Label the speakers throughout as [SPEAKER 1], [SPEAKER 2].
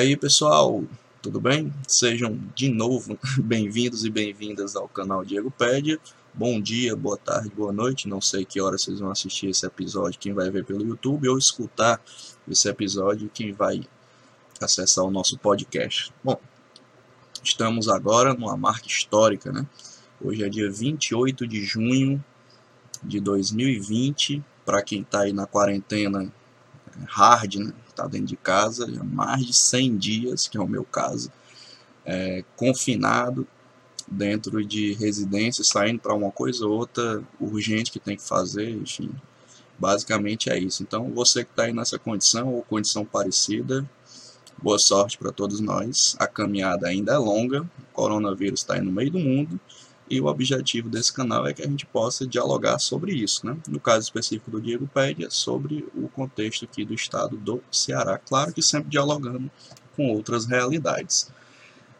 [SPEAKER 1] Aí pessoal, tudo bem? Sejam de novo bem-vindos e bem-vindas ao canal Diego Pédia. Bom dia, boa tarde, boa noite. Não sei que hora vocês vão assistir esse episódio, quem vai ver pelo YouTube ou escutar esse episódio, quem vai acessar o nosso podcast. Bom, estamos agora numa marca histórica, né? Hoje é dia 28 de junho de 2020. Para quem está aí na quarentena hard, né? Tá dentro de casa há mais de 100 dias, que é o meu caso, é, confinado dentro de residência, saindo para uma coisa ou outra urgente que tem que fazer, enfim. Basicamente é isso. Então, você que está aí nessa condição ou condição parecida, boa sorte para todos nós. A caminhada ainda é longa, o coronavírus está aí no meio do mundo e o objetivo desse canal é que a gente possa dialogar sobre isso, né? No caso específico do Diego Pédia, sobre o contexto aqui do estado do Ceará. Claro que sempre dialogando com outras realidades.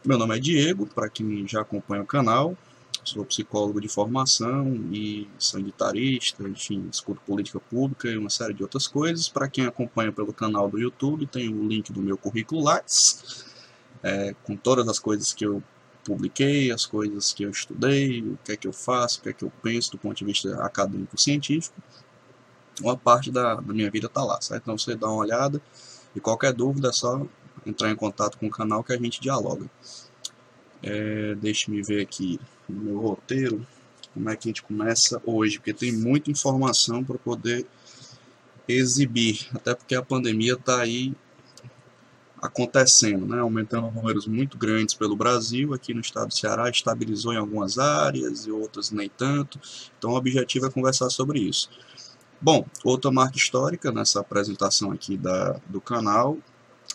[SPEAKER 1] Meu nome é Diego, para quem já acompanha o canal, sou psicólogo de formação e sanitarista, enfim, escuto política pública e uma série de outras coisas. Para quem acompanha pelo canal do YouTube, tem o link do meu currículo Lattes, é, com todas as coisas que eu publiquei, as coisas que eu estudei, o que é que eu faço, o que é que eu penso do ponto de vista acadêmico científico. Uma parte da, da minha vida está lá, certo? Então você dá uma olhada e qualquer dúvida é só entrar em contato com o canal que a gente dialoga. É, Deixe-me ver aqui no meu roteiro como é que a gente começa hoje, porque tem muita informação para poder exibir, até porque a pandemia está aí acontecendo, né? aumentando números muito grandes pelo Brasil, aqui no estado do Ceará estabilizou em algumas áreas e outras nem tanto, então o objetivo é conversar sobre isso. Bom, outra marca histórica nessa apresentação aqui da, do canal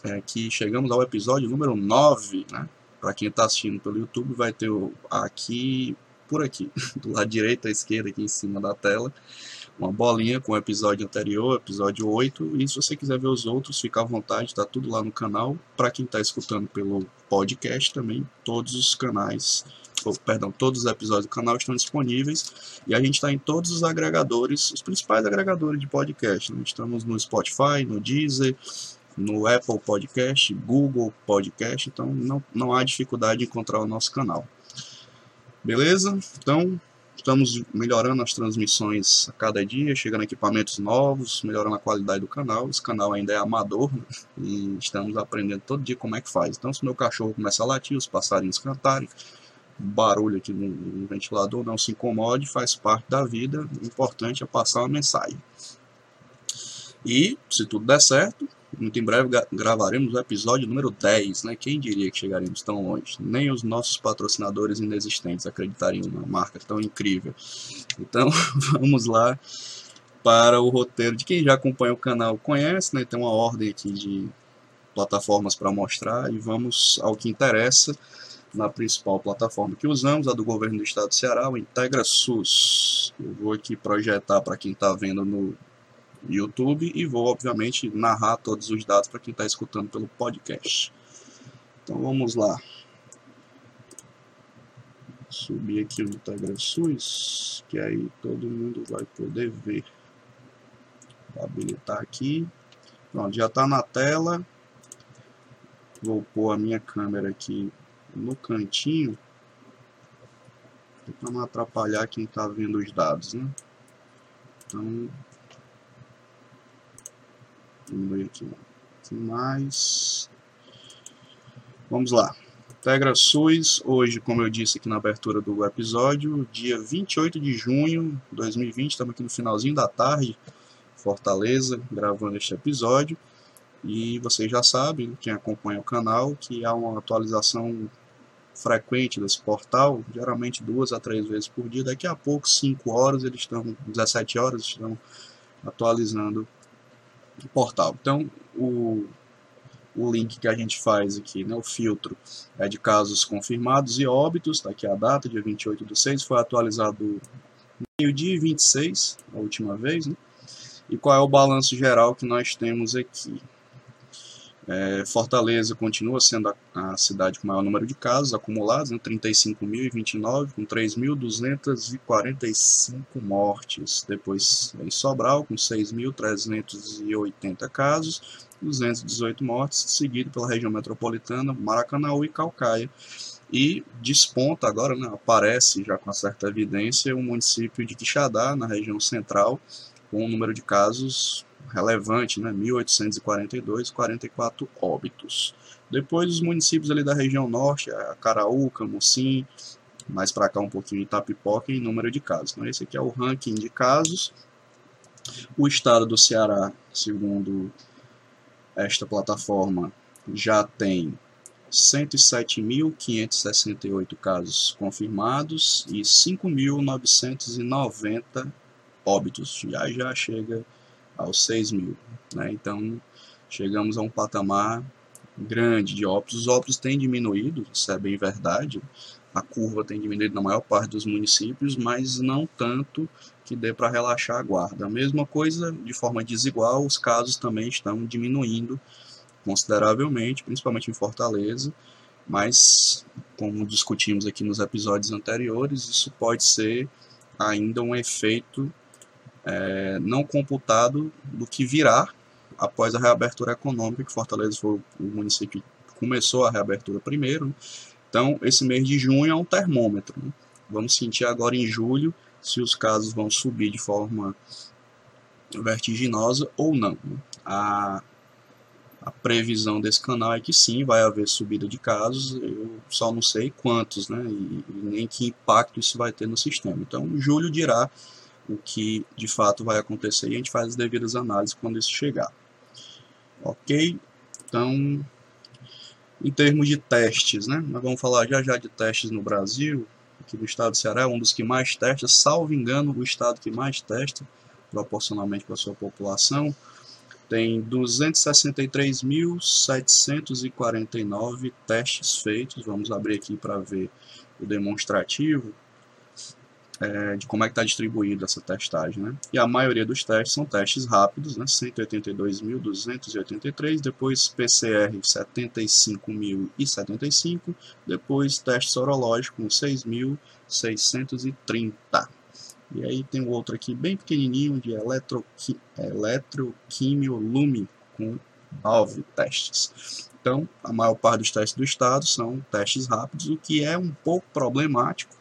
[SPEAKER 1] é que chegamos ao episódio número 9, né? Para quem está assistindo pelo YouTube, vai ter aqui, por aqui, do lado direito à esquerda, aqui em cima da tela, uma bolinha com o episódio anterior, episódio 8, e se você quiser ver os outros, fica à vontade, está tudo lá no canal. Para quem está escutando pelo podcast também, todos os canais, ou, perdão, todos os episódios do canal estão disponíveis, e a gente está em todos os agregadores, os principais agregadores de podcast. Né? Estamos no Spotify, no Deezer, no Apple Podcast, Google Podcast, então não, não há dificuldade de encontrar o nosso canal. Beleza? Então, Estamos melhorando as transmissões a cada dia, chegando equipamentos novos, melhorando a qualidade do canal. Esse canal ainda é amador né? e estamos aprendendo todo dia como é que faz. Então, se meu cachorro começa a latir, os passarinhos cantarem, barulho aqui no, no ventilador não se incomode, faz parte da vida. O importante é passar uma mensagem. E, se tudo der certo, muito em breve gravaremos o episódio número 10, né? Quem diria que chegaríamos tão longe? Nem os nossos patrocinadores inexistentes acreditariam numa marca tão incrível. Então, vamos lá para o roteiro de quem já acompanha o canal conhece, né? Tem uma ordem aqui de plataformas para mostrar e vamos ao que interessa na principal plataforma que usamos, a do governo do estado do Ceará, o Integra SUS. Eu vou aqui projetar para quem está vendo no YouTube e vou, obviamente, narrar todos os dados para quem está escutando pelo podcast. Então vamos lá. Subir aqui o Integra SUS, que aí todo mundo vai poder ver. Vou habilitar aqui. Pronto, já está na tela. Vou pôr a minha câmera aqui no cantinho. Para não atrapalhar quem está vendo os dados, né? Então, Diminuir aqui mais. Vamos lá. Tegra SUS, hoje, como eu disse aqui na abertura do episódio, dia 28 de junho de 2020, estamos aqui no finalzinho da tarde, Fortaleza, gravando este episódio. E vocês já sabem, quem acompanha o canal, que há uma atualização frequente desse portal, geralmente duas a três vezes por dia. Daqui a pouco, 5 horas, eles estão, 17 horas, estão atualizando do portal. Então, o, o link que a gente faz aqui, né, o filtro, é de casos confirmados e óbitos, está aqui a data, dia 28 do 6, foi atualizado meio-dia 26, a última vez, né? E qual é o balanço geral que nós temos aqui? É, Fortaleza continua sendo a, a, cidade com maior número de casos acumulados, né, 35.029, com 3.245 mortes. Depois em Sobral, com 6.380 casos, 218 mortes, seguido pela região metropolitana, Maracanãú e Calcaia. E desponta agora, né, aparece já com certa evidência, o município de Quixadá, na região central, com um número de casos relevante, né, 1842, 44 óbitos. Depois os municípios ali da região norte, Caraúca, Mocim, mais para cá um pouquinho Itapipoca em número de casos. Então esse aqui é o ranking de casos. O estado do Ceará, segundo esta plataforma, já tem 107.568 casos confirmados e 5.990 óbitos. Já já chega aos 6 mil. Né? Então, chegamos a um patamar grande de óbitos. Os óbitos têm diminuído, isso é bem verdade. A curva tem diminuído na maior parte dos municípios, mas não tanto que dê para relaxar a guarda. A mesma coisa, de forma desigual, os casos também estão diminuindo consideravelmente, principalmente em Fortaleza, mas como discutimos aqui nos episódios anteriores, isso pode ser ainda um efeito é, não computado do que virá após a reabertura econômica, que Fortaleza foi o município que começou a reabertura primeiro. Né? Então, esse mês de junho é um termômetro. Né? Vamos sentir agora em julho se os casos vão subir de forma vertiginosa ou não. Né? A, a previsão desse canal é que sim, vai haver subida de casos, eu só não sei quantos, né? E, e nem que impacto isso vai ter no sistema. Então, julho dirá o que de fato vai acontecer e a gente faz as devidas análises quando isso chegar. Ok? Então, em termos de testes, né? Nós vamos falar já já de testes no Brasil. Aqui do estado do Ceará é um dos que mais testa, salvo engano, o estado que mais testa, proporcionalmente para a sua população. Tem 263.749 testes feitos. Vamos abrir aqui para ver o demonstrativo é, de como é que está distribuída essa testagem. Né? E a maioria dos testes são testes rápidos, né? 182.283, depois PCR 75.075, depois teste sorológico com 6.630. E aí tem outro aqui bem pequenininho de eletroqui eletroquimiolume com 9 testes. Então, a maior parte dos testes do estado são testes rápidos, o que é um pouco problemático,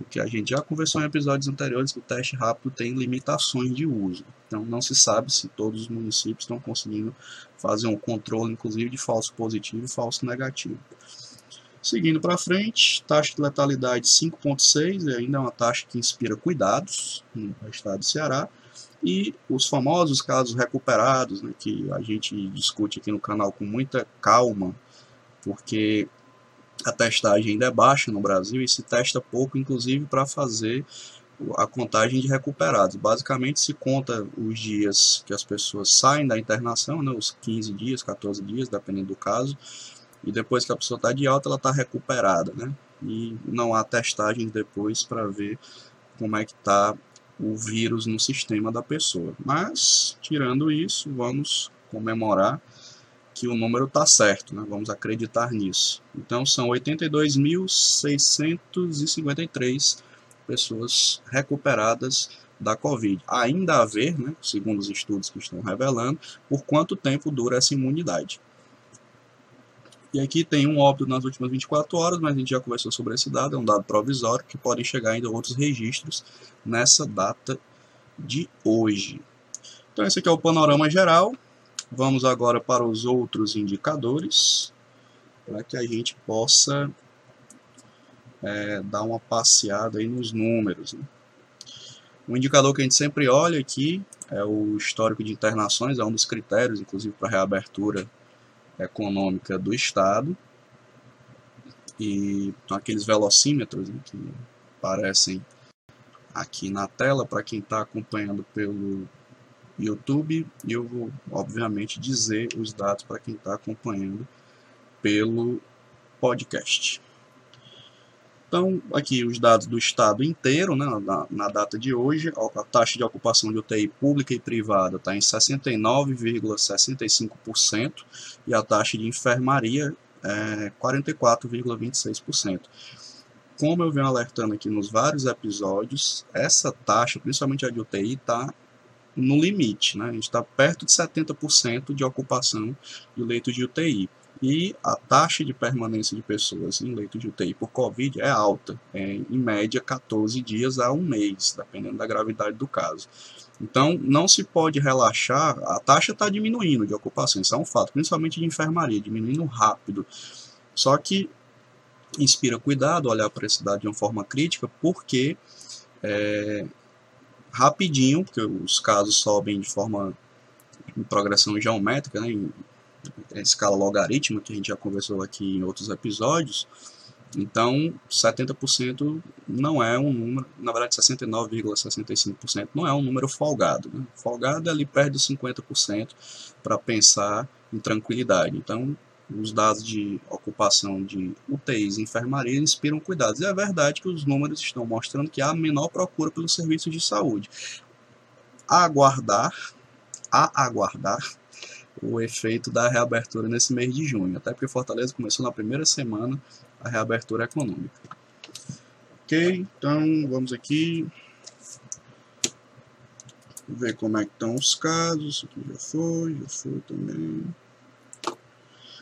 [SPEAKER 1] porque a gente já conversou em episódios anteriores que o teste rápido tem limitações de uso. Então não se sabe se todos os municípios estão conseguindo fazer um controle, inclusive, de falso positivo e falso negativo. Seguindo para frente, taxa de letalidade 5.6, ainda é uma taxa que inspira cuidados no estado do Ceará. E os famosos casos recuperados, né, que a gente discute aqui no canal com muita calma, porque a testagem ainda é baixa no Brasil e se testa pouco, inclusive, para fazer a contagem de recuperados. Basicamente se conta os dias que as pessoas saem da internação, né, os 15 dias, 14 dias, dependendo do caso, e depois que a pessoa está de alta, ela está recuperada, né? E não há testagem depois para ver como é que está o vírus no sistema da pessoa. Mas, tirando isso, vamos comemorar que o número está certo, né? vamos acreditar nisso. Então são 82.653 pessoas recuperadas da Covid. Ainda a ver, né, segundo os estudos que estão revelando, por quanto tempo dura essa imunidade. E aqui tem um óbito nas últimas 24 horas, mas a gente já conversou sobre esse dado, é um dado provisório, que podem chegar ainda outros registros nessa data de hoje. Então esse aqui é o panorama geral, Vamos agora para os outros indicadores, para que a gente possa é, dar uma passeada aí nos números. Né? Um indicador que a gente sempre olha aqui é o histórico de internações, é um dos critérios, inclusive, para a reabertura econômica do Estado. E aqueles velocímetros né, que aparecem aqui na tela para quem está acompanhando pelo YouTube e eu vou, obviamente, dizer os dados para quem está acompanhando pelo podcast. Então, aqui os dados do estado inteiro, né, na, na data de hoje, a taxa de ocupação de UTI pública e privada está em 69,65% e a taxa de enfermaria é 44,26%. Como eu venho alertando aqui nos vários episódios, essa taxa, principalmente a de UTI, está no limite. Né? A gente está perto de 70% de ocupação de leito de UTI. E a taxa de permanência de pessoas em leito de UTI por Covid é alta, é, em média 14 dias a um mês, dependendo da gravidade do caso. Então, não se pode relaxar, a taxa está diminuindo de ocupação, isso é um fato, principalmente de enfermaria, diminuindo rápido. Só que inspira cuidado olhar para esse dado de uma forma crítica, porque é, rapidinho, porque os casos sobem de forma em progressão geométrica, né, em, em escala logarítmica, que a gente já conversou aqui em outros episódios. Então, 70% não é um número, na verdade 69,65% não é um número folgado. Né? Folgado é ali perto de 50% para pensar em tranquilidade. Então, os dados de ocupação de UTIs e enfermaria inspiram cuidados. E é verdade que os números estão mostrando que há menor procura pelos serviços de saúde. A aguardar, a aguardar o efeito da reabertura nesse mês de junho, até porque Fortaleza começou na primeira semana a reabertura econômica. Ok, então vamos aqui ver como é que estão os casos. Isso aqui já foi, já foi também.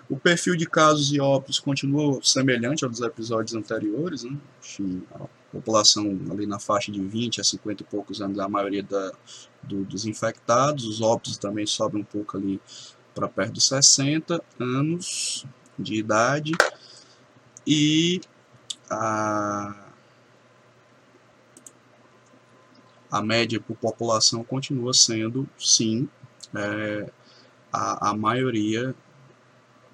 [SPEAKER 1] O perfil de casos e óbitos continua semelhante ao dos episódios anteriores, né? a população ali na faixa de 20 a 50 e poucos anos, a maioria da, do, dos infectados, os óbitos também sobem um pouco ali para perto de 60 anos de idade, e a, a média por população continua sendo, sim, é, a, a maioria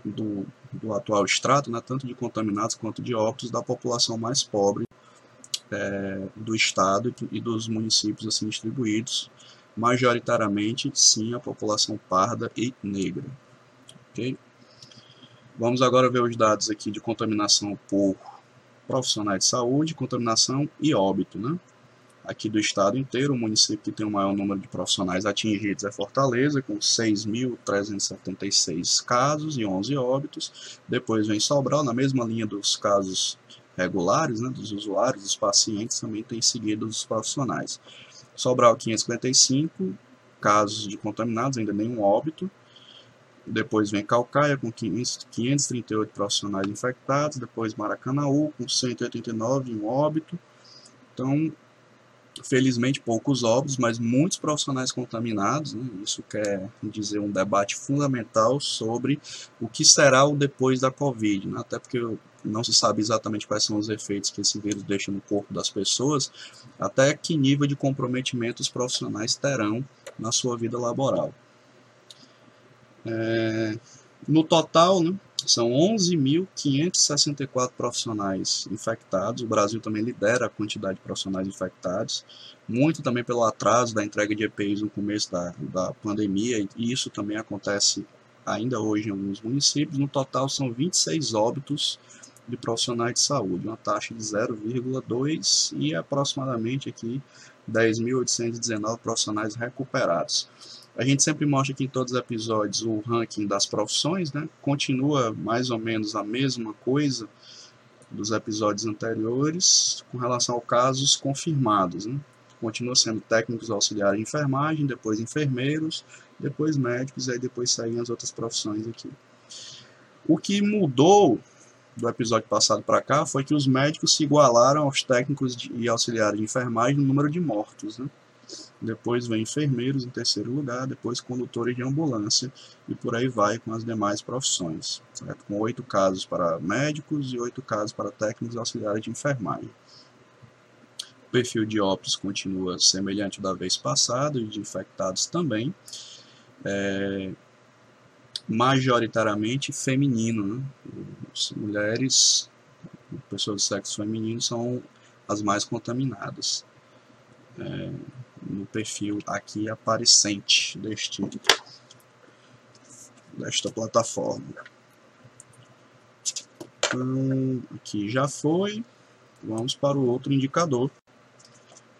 [SPEAKER 1] do, do atual extrato, né, tanto de contaminados quanto de óbitos, da população mais pobre é, do estado e dos municípios assim distribuídos, majoritariamente, sim, a população parda e negra. Okay? Vamos agora ver os dados aqui de contaminação por profissionais de saúde, contaminação e óbito, né? Aqui do estado inteiro, o município que tem o maior número de profissionais atingidos é Fortaleza, com 6.376 casos e 11 óbitos. Depois vem Sobral, na mesma linha dos casos regulares, né, dos usuários, dos pacientes, também tem seguido os profissionais. Sobral, 555 casos de contaminados, ainda nenhum óbito. Depois vem Calcaia, com 538 profissionais infectados. Depois Maracanaú, com 189 e um óbito. Então, felizmente poucos óbitos, mas muitos profissionais contaminados. Né? Isso quer dizer um debate fundamental sobre o que será o depois da Covid, né? até porque não se sabe exatamente quais são os efeitos que esse vírus deixa no corpo das pessoas, até que nível de comprometimento os profissionais terão na sua vida laboral. É, no total, né, são 11.564 profissionais infectados. O Brasil também lidera a quantidade de profissionais infectados, muito também pelo atraso da entrega de EPIs no começo da, da pandemia, e isso também acontece ainda hoje em alguns municípios. No total, são 26 óbitos de profissionais de saúde, uma taxa de 0,2 e aproximadamente aqui 10.819 profissionais recuperados. A gente sempre mostra aqui em todos os episódios o ranking das profissões, né? Continua mais ou menos a mesma coisa dos episódios anteriores com relação aos casos confirmados, né? Continua sendo técnicos auxiliares de enfermagem, depois enfermeiros, depois médicos, e aí depois saem as outras profissões aqui. O que mudou do episódio passado para cá foi que os médicos se igualaram aos técnicos e auxiliares de enfermagem no número de mortos, né? Depois vem enfermeiros em terceiro lugar, depois condutores de ambulância e por aí vai com as demais profissões, certo? com oito casos para médicos e oito casos para técnicos auxiliares de enfermagem. O perfil de óbitos continua semelhante da vez passada e de infectados também, é, majoritariamente feminino. Né? As mulheres, pessoas de sexo feminino são as mais contaminadas. É, no perfil aqui aparecente deste desta plataforma. Então, aqui já foi. vamos para o outro indicador.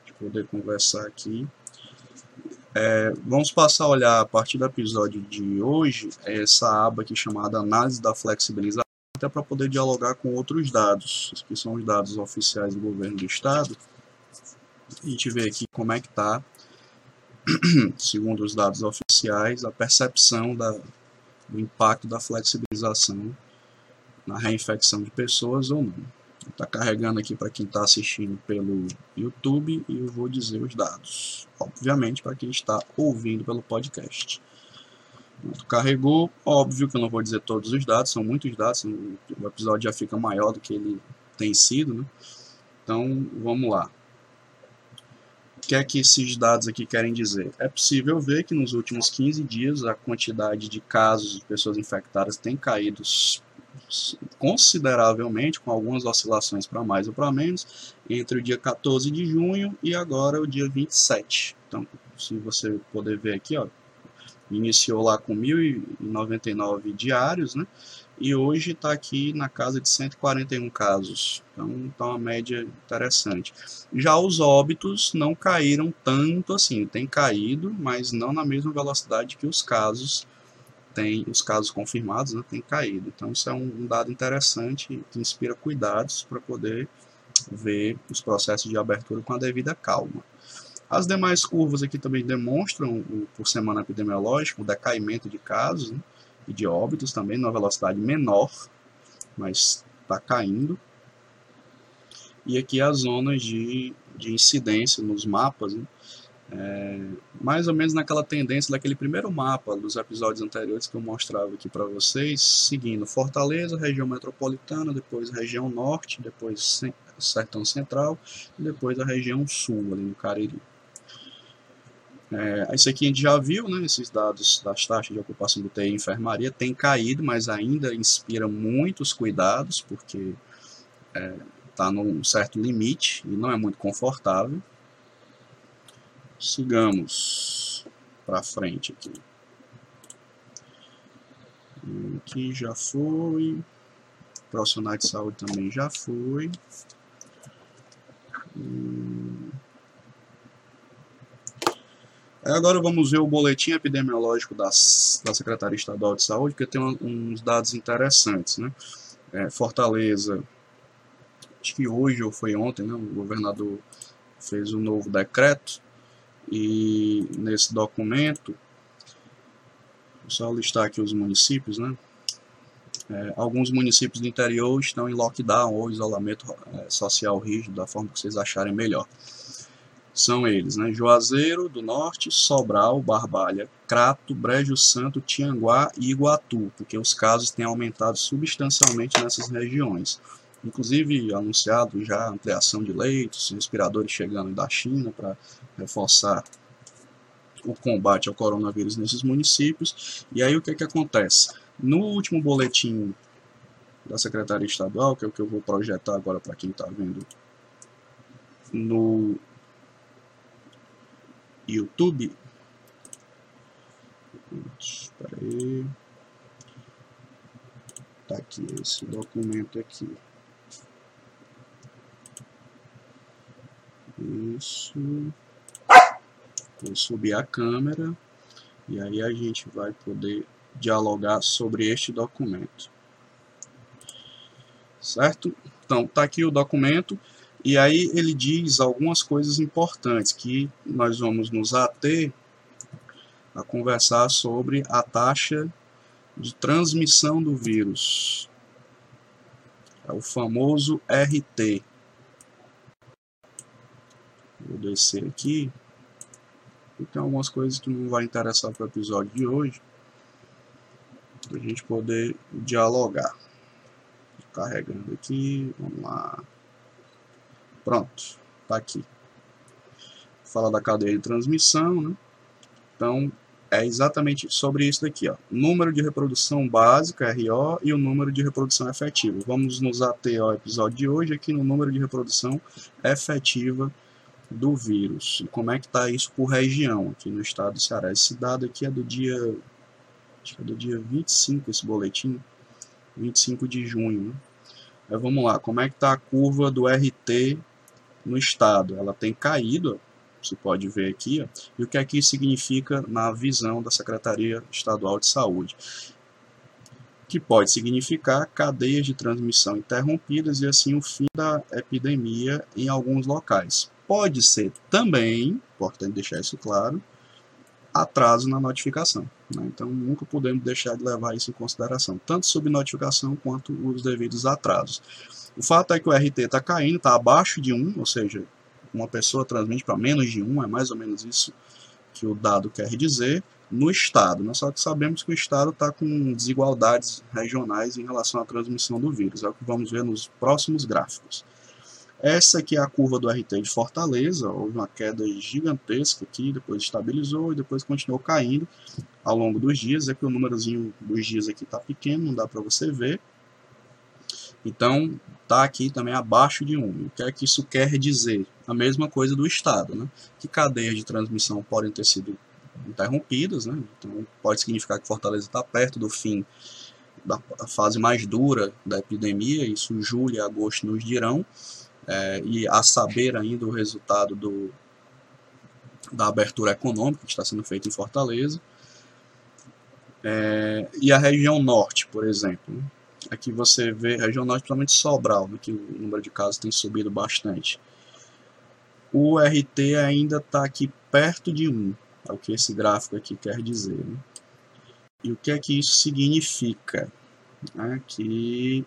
[SPEAKER 1] Para poder conversar aqui. É, vamos passar a olhar a partir do episódio de hoje essa aba aqui chamada Análise da Flexibilização, até para poder dialogar com outros dados, que são os dados oficiais do governo do estado. A gente vê aqui como é que está, segundo os dados oficiais, a percepção da, do impacto da flexibilização na reinfecção de pessoas ou não. Está carregando aqui para quem está assistindo pelo YouTube e eu vou dizer os dados. Obviamente para quem está ouvindo pelo podcast. Carregou, óbvio que eu não vou dizer todos os dados, são muitos dados, o episódio já fica maior do que ele tem sido, né? Então, vamos lá. Que é que esses dados aqui querem dizer? É possível ver que nos últimos 15 dias a quantidade de casos de pessoas infectadas tem caído consideravelmente, com algumas oscilações para mais ou para menos, entre o dia 14 de junho e agora o dia 27. Então, se você poder ver aqui, ó, iniciou lá com 1.099 diários, né? E hoje está aqui na casa de 141 casos. Então está uma média interessante. Já os óbitos não caíram tanto assim. Tem caído, mas não na mesma velocidade que os casos tem os casos confirmados né, tem caído. Então isso é um, dado interessante que inspira cuidados para poder ver os processos de abertura com a devida calma. As demais curvas aqui também demonstram, por semana epidemiológica, o decaimento de casos né, e de óbitos também, numa velocidade menor, mas está caindo. E aqui as zonas de, de incidência nos mapas, né, é, mais ou menos naquela tendência daquele primeiro mapa dos episódios anteriores que eu mostrava aqui para vocês, seguindo Fortaleza, região metropolitana, depois região norte, depois sertão central e depois a região sul, ali no Cariri. É, isso aqui a gente já viu, né, esses dados das taxas de ocupação do TI e enfermaria tem caído, mas ainda inspira muitos cuidados, porque está é, tá num certo limite e não é muito confortável. Sigamos para frente aqui. Aqui já foi. Profissional de saúde também já foi. Hum. Agora vamos ver o boletim epidemiológico das, da Secretaria Estadual de Saúde, porque tem uns dados interessantes. Né? É, Fortaleza, acho que hoje ou foi ontem, né, o governador fez um novo decreto e nesse documento, só listar aqui os municípios, né? É, alguns municípios do interior estão em lockdown ou isolamento é, social rígido, da forma que vocês acharem melhor. São eles, né? Juazeiro do Norte, Sobral, Barbalha, Crato, Brejo Santo, Tianguá e Iguatu, porque os casos têm aumentado substancialmente nessas regiões inclusive anunciado já ampliação de leitos, respiradores chegando da China para reforçar o combate ao coronavírus nesses municípios. E aí o que, é que acontece? No último boletim da Secretaria Estadual, que é o que eu vou projetar agora para quem está vendo no YouTube. Espera aí. Tá aqui esse documento aqui. Isso. Vou subir a câmera e aí a gente vai poder dialogar sobre este documento. Certo? Então, tá aqui o documento e aí ele diz algumas coisas importantes que nós vamos nos ater a conversar sobre a taxa de transmissão do vírus. É o famoso RT, Vou descer aqui. E tem algumas coisas que não vai interessar para o episódio de hoje. Para a gente poder dialogar. Carregando aqui. Vamos lá. Pronto. Tá aqui. Fala da cadeia de transmissão, né? Então, é exatamente sobre isso daqui, ó. Número de reprodução básica, RO, e o número de reprodução efetiva. Vamos nos ater ao episódio de hoje aqui no número de reprodução efetiva do vírus. E como é que está isso por região aqui no estado do Ceará? Esse dado aqui é do dia, acho que é do dia 25, esse boletim, 25 de junho. Né? Vamos lá, como é que está a curva do RT no estado? Ela tem caído, você pode ver aqui, e o que isso significa na visão da Secretaria Estadual de Saúde? Que pode significar cadeias de transmissão interrompidas e assim o fim da epidemia em alguns locais. Pode ser também, importante deixar isso claro, atraso na notificação. Né? Então, nunca podemos deixar de levar isso em consideração, tanto subnotificação quanto os devidos atrasos. O fato é que o RT está caindo, está abaixo de 1, ou seja, uma pessoa transmite para menos de 1, é mais ou menos isso que o dado quer dizer, no estado. Né? Só que sabemos que o estado está com desigualdades regionais em relação à transmissão do vírus, é o que vamos ver nos próximos gráficos. Essa aqui é a curva do RT de Fortaleza, houve uma queda gigantesca aqui, depois estabilizou e depois continuou caindo ao longo dos dias. É que o númerozinho dos dias aqui está pequeno, não dá para você ver. Então, está aqui também abaixo de 1. O que é que isso quer dizer? A mesma coisa do estado, né? que cadeias de transmissão podem ter sido interrompidas, né? então pode significar que Fortaleza está perto do fim da fase mais dura da epidemia, isso julho e agosto nos dirão, é, e a saber ainda o resultado do, da abertura econômica que está sendo feita em Fortaleza. É, e a região norte, por exemplo. Aqui você vê, a região norte, principalmente Sobral, né, que o número de casos tem subido bastante. O RT ainda está aqui perto de 1, é o que esse gráfico aqui quer dizer. Né? E o que é que isso significa? É que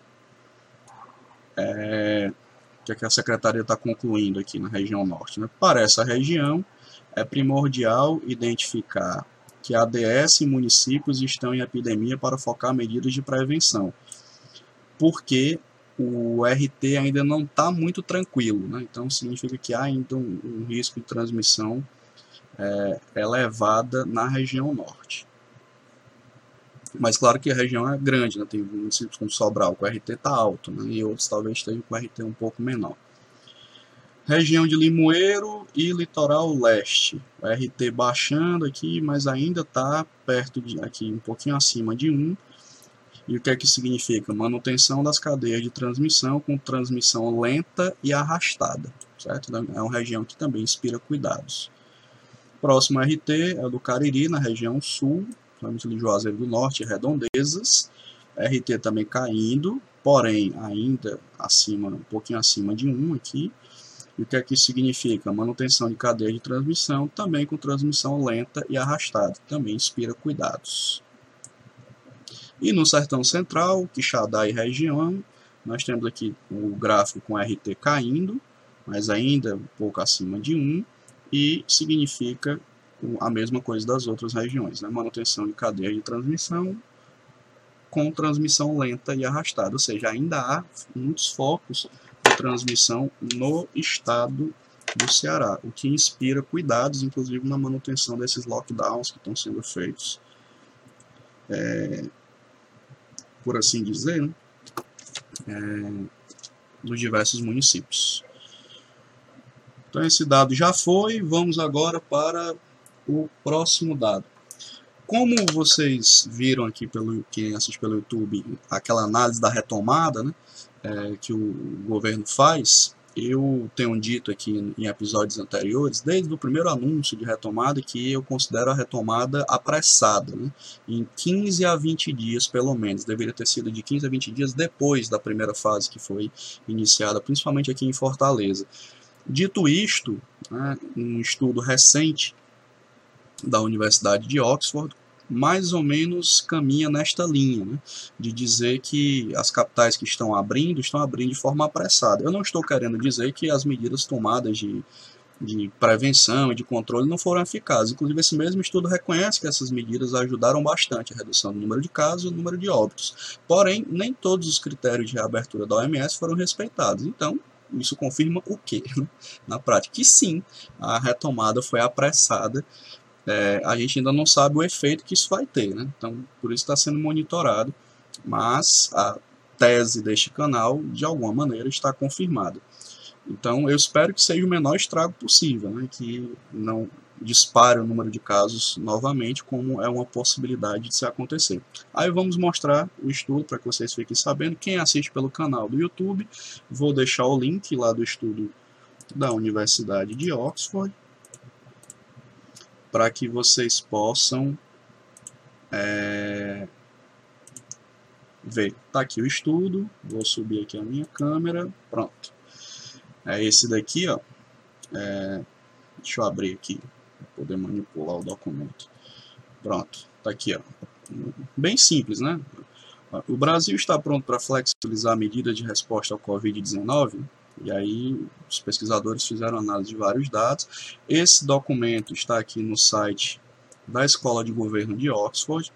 [SPEAKER 1] é, que, é que a secretaria está concluindo aqui na região norte. Né? Para essa região, é primordial identificar que ADS e municípios estão em epidemia para focar medidas de prevenção, porque o RT ainda não está muito tranquilo, né? então significa que há ainda um, um risco de transmissão é, elevada na região norte. Mas claro que a região é grande, né? tem municípios como Sobral, que o RT está alto, né? e outros talvez tenham com o RT um pouco menor. Região de Limoeiro e litoral leste. O RT baixando aqui, mas ainda está perto de aqui, um pouquinho acima de 1. E o que é que significa? Manutenção das cadeias de transmissão com transmissão lenta e arrastada. Certo? É uma região que também inspira cuidados. Próximo RT é do Cariri, na região sul, Ramos de Juazeiro do Norte, Redondezas, RT também caindo, porém ainda acima, um pouquinho acima de 1 aqui. E o que aqui significa? Manutenção de cadeia de transmissão, também com transmissão lenta e arrastada, também inspira cuidados. E no Sertão Central, Quixadá e região, nós temos aqui o gráfico com RT caindo, mas ainda um pouco acima de 1, e significa a mesma coisa das outras regiões, né? manutenção de cadeia de transmissão com transmissão lenta e arrastada, ou seja, ainda há muitos focos de transmissão no estado do Ceará, o que inspira cuidados, inclusive na manutenção desses lockdowns que estão sendo feitos, é, por assim dizer, né? é, nos diversos municípios. Então esse dado já foi, vamos agora para o próximo dado. Como vocês viram aqui, pelo quem assiste pelo YouTube, aquela análise da retomada né, é, que o governo faz, eu tenho dito aqui em episódios anteriores, desde o primeiro anúncio de retomada, que eu considero a retomada apressada, né? em 15 a 20 dias pelo menos, deveria ter sido de 15 a 20 dias depois da primeira fase que foi iniciada, principalmente aqui em Fortaleza. Dito isto, né, um estudo recente da Universidade de Oxford mais ou menos caminha nesta linha, né, de dizer que as capitais que estão abrindo, estão abrindo de forma apressada. Eu não estou querendo dizer que as medidas tomadas de, de prevenção e de controle não foram eficazes. Inclusive, esse mesmo estudo reconhece que essas medidas ajudaram bastante a redução do número de casos e do número de óbitos. Porém, nem todos os critérios de reabertura da OMS foram respeitados. Então, isso confirma o quê? Na prática, que sim, a retomada foi apressada é, a gente ainda não sabe o efeito que isso vai ter, né? Então, por isso está sendo monitorado, mas a tese deste canal, de alguma maneira, está confirmada. Então, eu espero que seja o menor estrago possível, né? que não, dispare o número de casos novamente, como é uma possibilidade de se acontecer. Aí vamos mostrar o estudo para que vocês fiquem sabendo. Quem assiste pelo canal do YouTube, vou deixar o link lá do estudo da Universidade de Oxford, para que vocês possam é, ver. Tá aqui o estudo, vou subir aqui a minha câmera, pronto. É esse daqui, ó. É, deixa eu abrir aqui, para poder manipular o documento. Pronto, tá aqui, ó. Bem simples, né? O Brasil está pronto para flexibilizar a medida de resposta ao Covid-19? E aí os pesquisadores fizeram análise de vários dados. Esse documento está aqui no site da Escola de Governo de Oxford.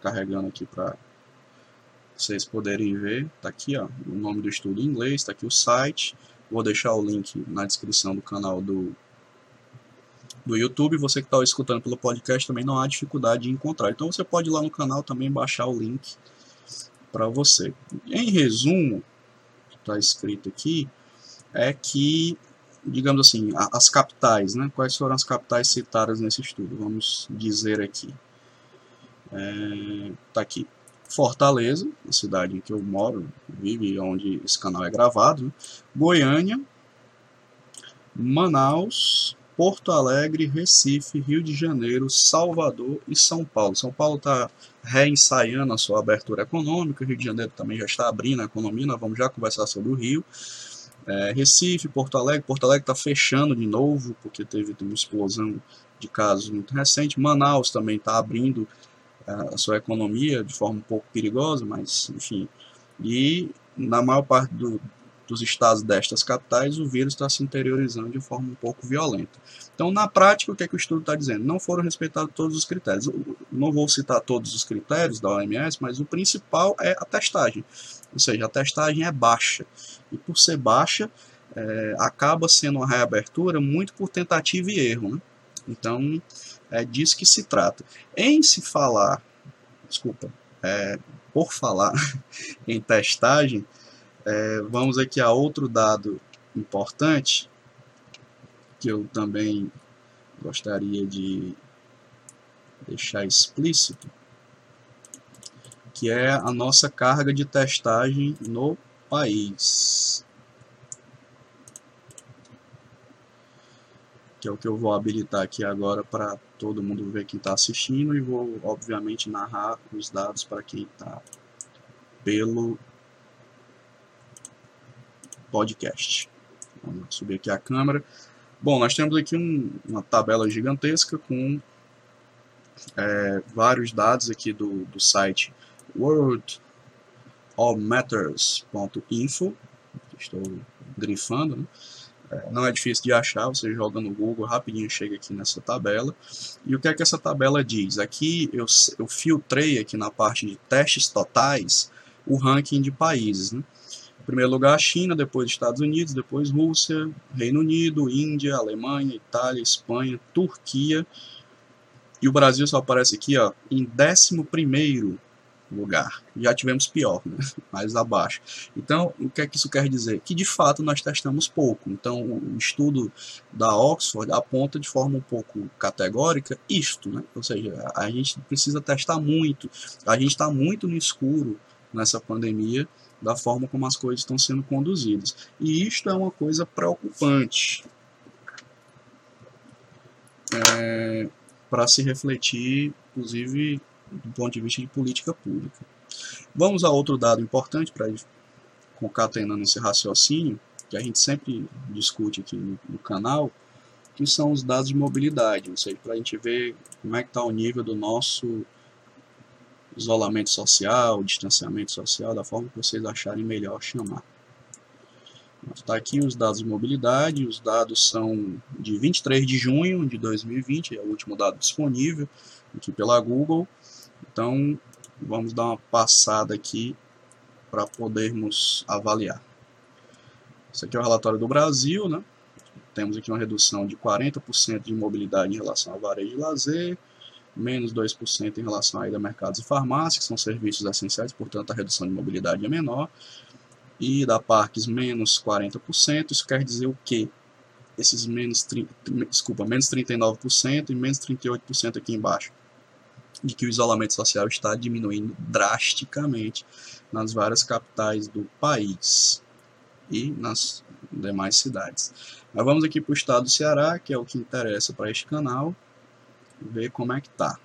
[SPEAKER 1] Carregando aqui para vocês poderem ver. Está aqui ó, o nome do estudo em inglês, está aqui o site. Vou deixar o link na descrição do canal do, do YouTube. Você que está escutando pelo podcast também não há dificuldade de encontrar. Então você pode ir lá no canal também baixar o link para você. Em resumo, está escrito aqui, é que, digamos assim, as capitais, né? Quais foram as capitais citadas nesse estudo? Vamos dizer aqui. É, tá aqui. Fortaleza, a cidade em que eu moro, vive, onde esse canal é gravado. Goiânia, Manaus, Porto Alegre, Recife, Rio de Janeiro, Salvador e São Paulo. São Paulo está reensaiando a sua abertura econômica, Rio de Janeiro também já está abrindo a economia, nós vamos já conversar sobre o Rio. É, Recife, Porto Alegre, Porto Alegre está fechando de novo, porque teve uma explosão de casos muito recente. Manaus também está abrindo é, a sua economia de forma um pouco perigosa, mas enfim. E na maior parte do, dos estados destas capitais, o vírus está se interiorizando de forma um pouco violenta. Então, na prática, o que, é que o estudo está dizendo? Não foram respeitados todos os critérios. Não vou citar todos os critérios da OMS, mas o principal é a testagem. Ou seja, a testagem é baixa. E por ser baixa, é, acaba sendo uma reabertura muito por tentativa e erro. Né? Então, é disso que se trata. Em se falar, desculpa, é, por falar em testagem, é, vamos aqui a outro dado importante que eu também gostaria de deixar explícito, que é a nossa carga de testagem no país. Que é o que eu vou habilitar aqui agora para todo mundo ver quem está assistindo e vou, obviamente, narrar os dados para quem está pelo podcast. Vamos subir aqui a câmera. Bom, nós temos aqui um, uma tabela gigantesca com é, vários dados aqui do, do site worldallmatters.info estou grifando, né? é, não é difícil de achar, você joga no Google, rapidinho chega aqui nessa tabela. E o que é que essa tabela diz? Aqui eu, eu filtrei aqui na parte de testes totais o ranking de países. Né? Primeiro lugar China, depois Estados Unidos, depois Rússia, Reino Unido, Índia, Alemanha, Itália, Espanha, Turquia. E o Brasil só aparece aqui ó, em 11 lugar. Já tivemos pior, né? mais abaixo. Então, o que é que isso quer dizer? Que de fato nós testamos pouco. Então, o estudo da Oxford aponta de forma um pouco categórica isto, né? ou seja, a gente precisa testar muito, a gente está muito no escuro nessa pandemia da forma como as coisas estão sendo conduzidas. E isto é uma coisa preocupante é, para se refletir, inclusive, do ponto de vista de política pública. Vamos a outro dado importante para concatenando esse raciocínio, que a gente sempre discute aqui no, no canal, que são os dados de mobilidade, ou seja, para a gente ver como é que está o nível do nosso isolamento social, distanciamento social, da forma que vocês acharem melhor chamar. Está aqui os dados de mobilidade, os dados são de 23 de junho de 2020, é o último dado disponível aqui pela Google. Então, vamos dar uma passada aqui para podermos avaliar. Esse aqui é o relatório do Brasil, né? Temos aqui uma redução de 40% de mobilidade em relação ao varejo de lazer, menos 2% em relação a, mercados e farmácias, que são serviços essenciais, portanto a redução de mobilidade é menor. E da Parques, menos 40%. Isso quer dizer o quê? esses menos, 30, desculpa, menos 39% e menos 38% aqui embaixo, de que o isolamento social está diminuindo drasticamente nas várias capitais do país e nas demais cidades. Mas vamos aqui para o estado do Ceará, que é o que interessa para este canal, ver como é que tá.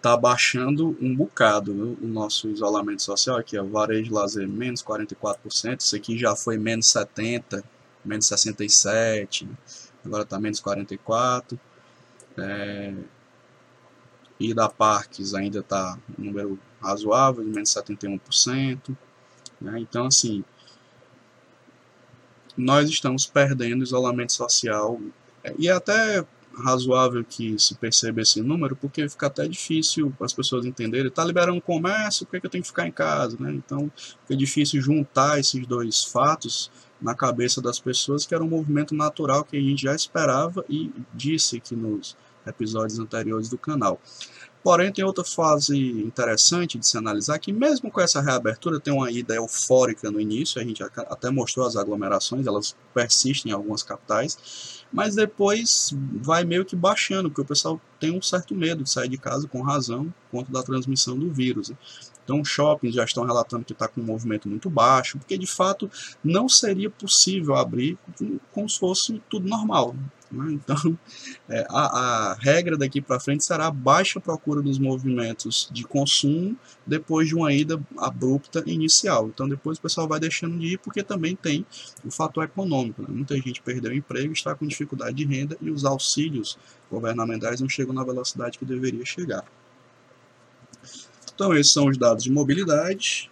[SPEAKER 1] Tá baixando um bocado viu? o nosso isolamento social aqui, ó, varejo de lazer menos 44%, isso aqui já foi menos 70%, menos 67, agora está menos 44. É, e da Parques ainda está um número razoável, menos 71%. Né? Então, assim, nós estamos perdendo isolamento social. E é até razoável que se perceba esse número, porque fica até difícil para as pessoas entenderem. Está liberando comércio, por que, eu tenho que ficar em casa? Né? Então, fica difícil juntar esses dois fatos na cabeça das pessoas, que era um movimento natural que a gente já esperava e disse aqui nos episódios anteriores do canal. Porém, tem outra fase interessante de se analisar, que mesmo com essa reabertura, tem uma ida eufórica no início, a gente até mostrou as aglomerações, elas persistem em algumas capitais, mas depois vai meio que baixando, porque o pessoal tem um certo medo de sair de casa com razão, conta da transmissão do vírus. Né? Então, shoppings já estão relatando que está com um movimento muito baixo, porque de fato não seria possível abrir como se fosse tudo normal. Né? Então, é, a, a, regra daqui para frente será a baixa procura dos movimentos de consumo depois de uma ida abrupta inicial. Então, depois o pessoal vai deixando de ir, porque também tem o fator econômico. Né? Muita gente perdeu o emprego, está com dificuldade de renda e os auxílios governamentais não chegam na velocidade que deveria chegar. Então, esses são os dados de mobilidade.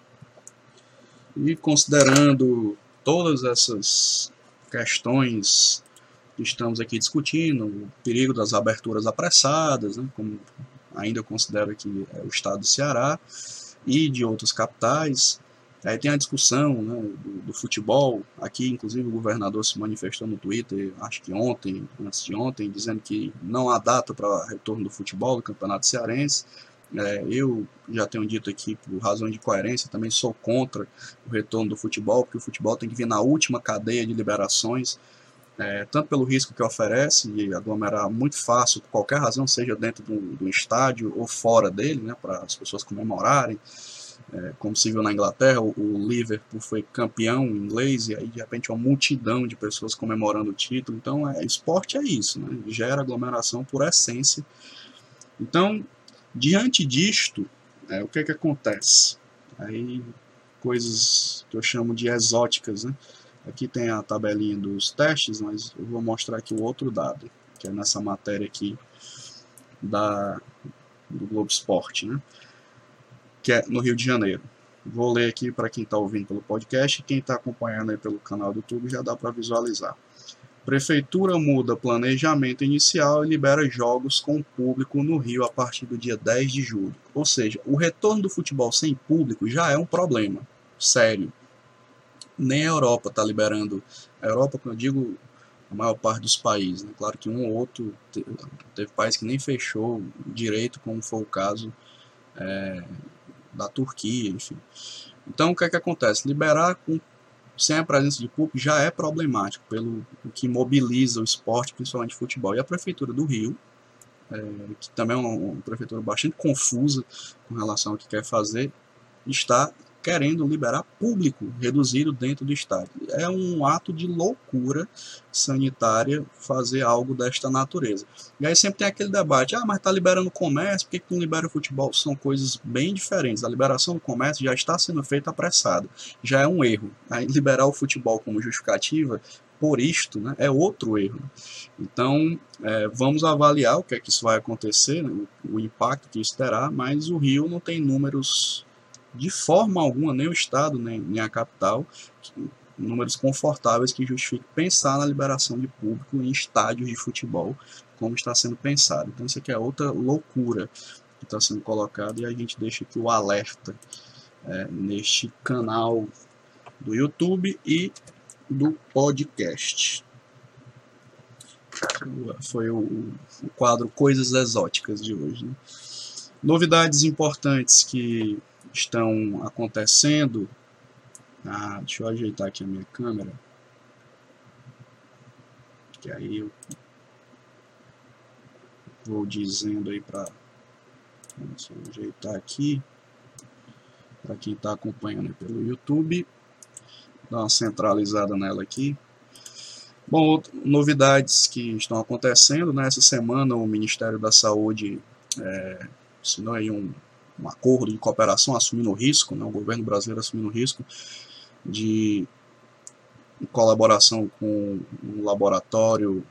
[SPEAKER 1] E considerando todas essas questões que estamos aqui discutindo, o perigo das aberturas apressadas, né, como ainda considero aqui é o estado do Ceará, e de outras capitais. Aí tem a discussão né, do, do, futebol. Aqui, inclusive, o governador se manifestou no Twitter, acho que ontem, antes de ontem, dizendo que não há data para retorno do futebol do Campeonato Cearense. É, eu já tenho dito aqui, por razões de coerência, também sou contra o retorno do futebol, porque o futebol tem que vir na última cadeia de liberações, é, tanto pelo risco que oferece de aglomerar muito fácil, por qualquer razão, seja dentro do, do estádio ou fora dele, né, para as pessoas comemorarem. É, como se viu na Inglaterra, o, o, Liverpool foi campeão inglês e aí de repente uma multidão de pessoas comemorando o título. Então, é, esporte é isso, né? gera aglomeração por essência. Então, Diante disto, é, o que é que acontece? Aí coisas que eu chamo de exóticas, né? Aqui tem a tabelinha dos testes, mas eu vou mostrar aqui o outro dado, que é nessa matéria aqui da, do Globo Esporte, né? Que é no Rio de Janeiro. Vou ler aqui para quem está ouvindo pelo podcast quem está acompanhando aí pelo canal do YouTube já dá para visualizar. Prefeitura muda planejamento inicial e libera jogos com público no Rio a partir do dia 10 de julho. Ou seja, o retorno do futebol sem público já é um problema sério. Nem a Europa está liberando. A Europa, quando eu digo a maior parte dos países, né? claro que um ou outro teve, teve país que nem fechou direito, como foi o caso é, da Turquia, enfim. Então o que é que acontece? Liberar com sem a presença de público já é problemático pelo que mobiliza o esporte, principalmente o futebol. E a prefeitura do Rio, é, que também é uma, uma, prefeitura bastante confusa com relação ao que quer fazer, está querendo liberar público reduzido dentro do estádio. É um ato de loucura sanitária fazer algo desta natureza. E aí sempre tem aquele debate, ah, mas está liberando o comércio, por que, que não libera o futebol? São coisas bem diferentes. A liberação do comércio já está sendo feita apressada. Já é um erro. Aí liberar o futebol como justificativa por isto né, é outro erro. Então, é, vamos avaliar o que é que isso vai acontecer, né, o, o impacto que isso terá, mas o Rio não tem números de forma alguma, nem o Estado, nem, nem a capital, números confortáveis que justifiquem pensar na liberação de público em estádios de futebol, como está sendo pensado. Então, isso aqui é outra loucura que está sendo colocada e a gente deixa aqui o alerta é, neste canal do YouTube e do podcast. Foi o, o quadro Coisas Exóticas de hoje. Né? Novidades importantes que estão acontecendo. Ah, deixa eu ajeitar aqui a minha câmera. que aí eu vou dizendo aí para vamos ajeitar aqui para quem está acompanhando pelo YouTube dar uma centralizada nela aqui bom novidades que estão acontecendo né? semana o Ministério da Saúde é, assinou aí um, um acordo de cooperação assumindo o risco né? o governo brasileiro assumindo o risco de colaboração com um laboratório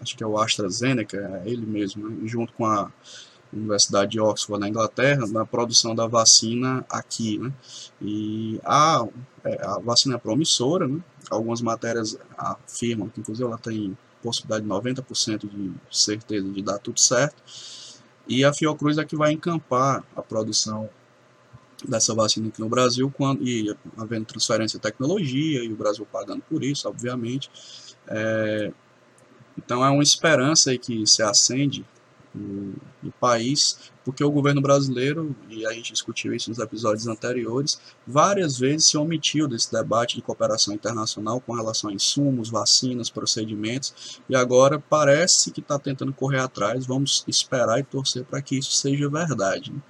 [SPEAKER 1] acho que é o AstraZeneca, é ele mesmo, né, junto com a Universidade de Oxford na Inglaterra, na produção da vacina aqui. Né? E a, é, a vacina é promissora, né? algumas matérias afirmam que, inclusive, ela tem possibilidade de 90% de certeza de dar tudo certo. E a Fiocruz é que vai encampar a produção dessa vacina aqui no Brasil, quando, e havendo transferência de tecnologia, e o Brasil pagando por isso, obviamente. É, então é uma esperança aí que se acende no, país, porque o governo brasileiro, e a gente discutiu isso nos episódios anteriores, várias vezes se omitiu desse debate de cooperação internacional com relação a insumos, vacinas, procedimentos, e agora parece que está tentando correr atrás, vamos esperar e torcer para que isso seja verdade. Né?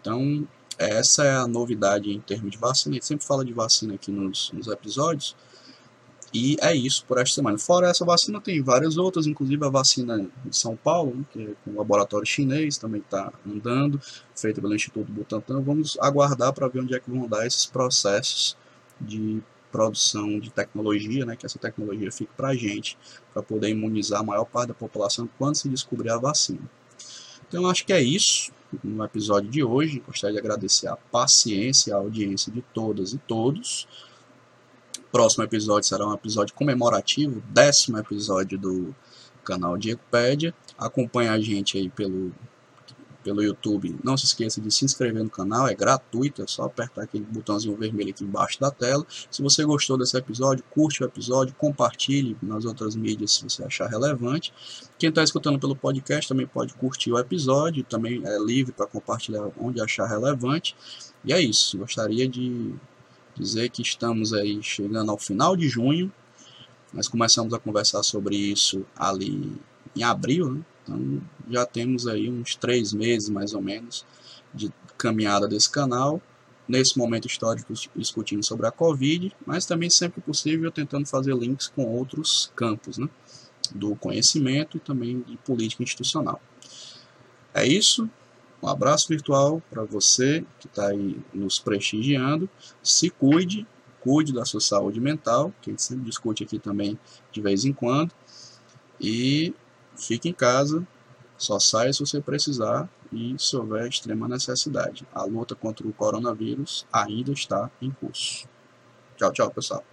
[SPEAKER 1] Então, essa é a novidade em termos de vacina, a gente sempre fala de vacina aqui nos, nos episódios, e é isso por esta semana. Fora essa vacina, tem várias outras, inclusive a vacina de São Paulo, né, que é o laboratório chinês, também está andando, feita pelo Instituto Butantan. Vamos aguardar para ver onde é que vão dar esses processos de produção de tecnologia, né, que essa tecnologia fique para a gente, para poder imunizar a maior parte da população quando se descobrir a vacina. Então, acho que é isso no episódio de hoje. Gostaria de agradecer a paciência e a audiência de todas e todos próximo episódio será um episódio comemorativo, décimo episódio do canal Diegopédia. Acompanhe a gente aí pelo, pelo YouTube. Não se esqueça de se inscrever no canal, é gratuito, é só apertar aquele botãozinho vermelho aqui embaixo da tela. Se você gostou desse episódio, curte o episódio, compartilhe nas outras mídias se você achar relevante. Quem está escutando pelo podcast também pode curtir o episódio, também é livre para compartilhar onde achar relevante. E é isso, gostaria de dizer que estamos aí chegando ao final de junho. Nós começamos a conversar sobre isso ali em abril, né? então já temos aí uns três meses mais ou menos de caminhada desse canal. Nesse momento histórico discutindo sobre a Covid, mas também sempre possível tentando fazer links com outros campos né? do conhecimento e também de política institucional. É isso. Um abraço virtual para você que está aí nos prestigiando. Se cuide, cuide da sua saúde mental, que a gente sempre discute aqui também de vez em quando. E fique em casa, só saia se você precisar e se houver extrema necessidade. A luta contra o coronavírus ainda está em curso. Tchau, tchau, pessoal.